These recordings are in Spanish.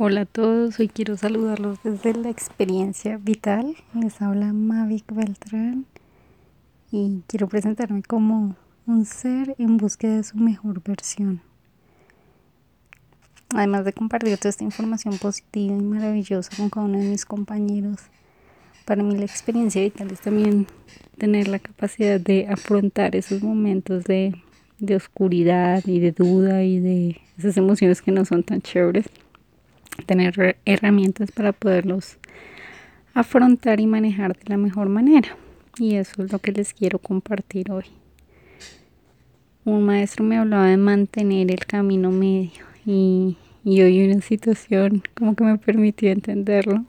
Hola a todos, hoy quiero saludarlos desde la experiencia vital. Les habla Mavic Beltrán y quiero presentarme como un ser en búsqueda de su mejor versión. Además de compartir toda esta información positiva y maravillosa con cada uno de mis compañeros, para mí la experiencia vital es también tener la capacidad de afrontar esos momentos de, de oscuridad y de duda y de esas emociones que no son tan chéveres tener herramientas para poderlos afrontar y manejar de la mejor manera. Y eso es lo que les quiero compartir hoy. Un maestro me hablaba de mantener el camino medio y, y hoy una situación como que me permitió entenderlo.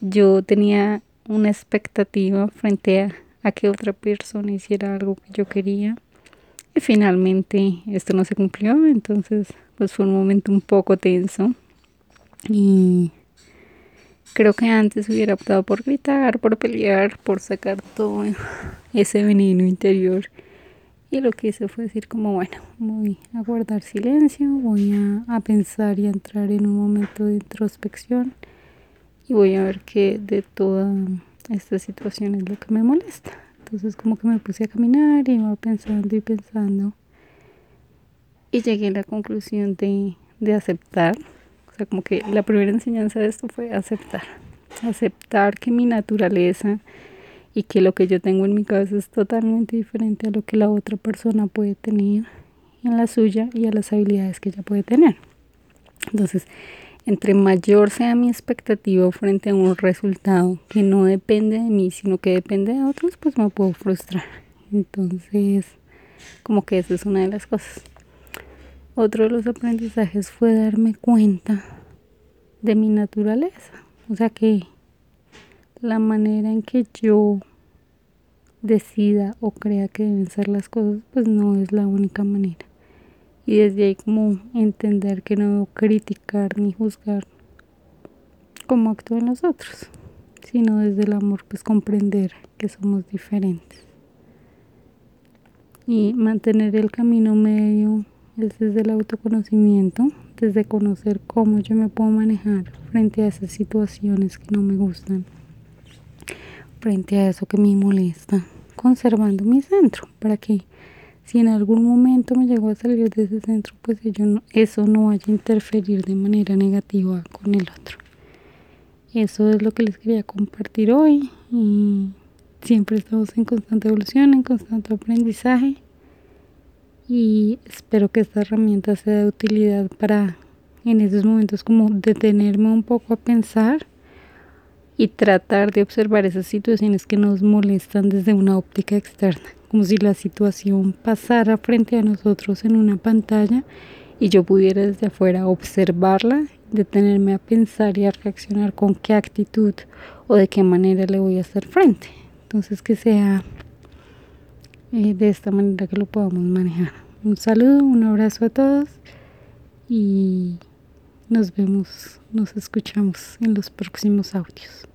Yo tenía una expectativa frente a, a que otra persona hiciera algo que yo quería y finalmente esto no se cumplió, entonces pues fue un momento un poco tenso y creo que antes hubiera optado por gritar, por pelear, por sacar todo ese veneno interior. Y lo que hice fue decir como, bueno, voy a guardar silencio, voy a, a pensar y a entrar en un momento de introspección y voy a ver qué de toda esta situación es lo que me molesta. Entonces como que me puse a caminar y iba pensando y pensando y llegué a la conclusión de, de aceptar como que la primera enseñanza de esto fue aceptar, aceptar que mi naturaleza y que lo que yo tengo en mi cabeza es totalmente diferente a lo que la otra persona puede tener en la suya y a las habilidades que ella puede tener. Entonces, entre mayor sea mi expectativa frente a un resultado que no depende de mí, sino que depende de otros, pues me puedo frustrar. Entonces, como que esa es una de las cosas. Otro de los aprendizajes fue darme cuenta de mi naturaleza. O sea que la manera en que yo decida o crea que deben ser las cosas, pues no es la única manera. Y desde ahí como entender que no debo criticar ni juzgar cómo actúan los otros, sino desde el amor pues comprender que somos diferentes. Y mantener el camino medio es desde el autoconocimiento, desde conocer cómo yo me puedo manejar frente a esas situaciones que no me gustan, frente a eso que me molesta, conservando mi centro, para que si en algún momento me llego a salir de ese centro, pues no, eso no vaya a interferir de manera negativa con el otro. Eso es lo que les quería compartir hoy y siempre estamos en constante evolución, en constante aprendizaje y espero que esta herramienta sea de utilidad para en esos momentos como detenerme un poco a pensar y tratar de observar esas situaciones que nos molestan desde una óptica externa, como si la situación pasara frente a nosotros en una pantalla y yo pudiera desde afuera observarla, detenerme a pensar y a reaccionar con qué actitud o de qué manera le voy a hacer frente. Entonces que sea eh, de esta manera que lo podamos manejar. Un saludo, un abrazo a todos y nos vemos, nos escuchamos en los próximos audios.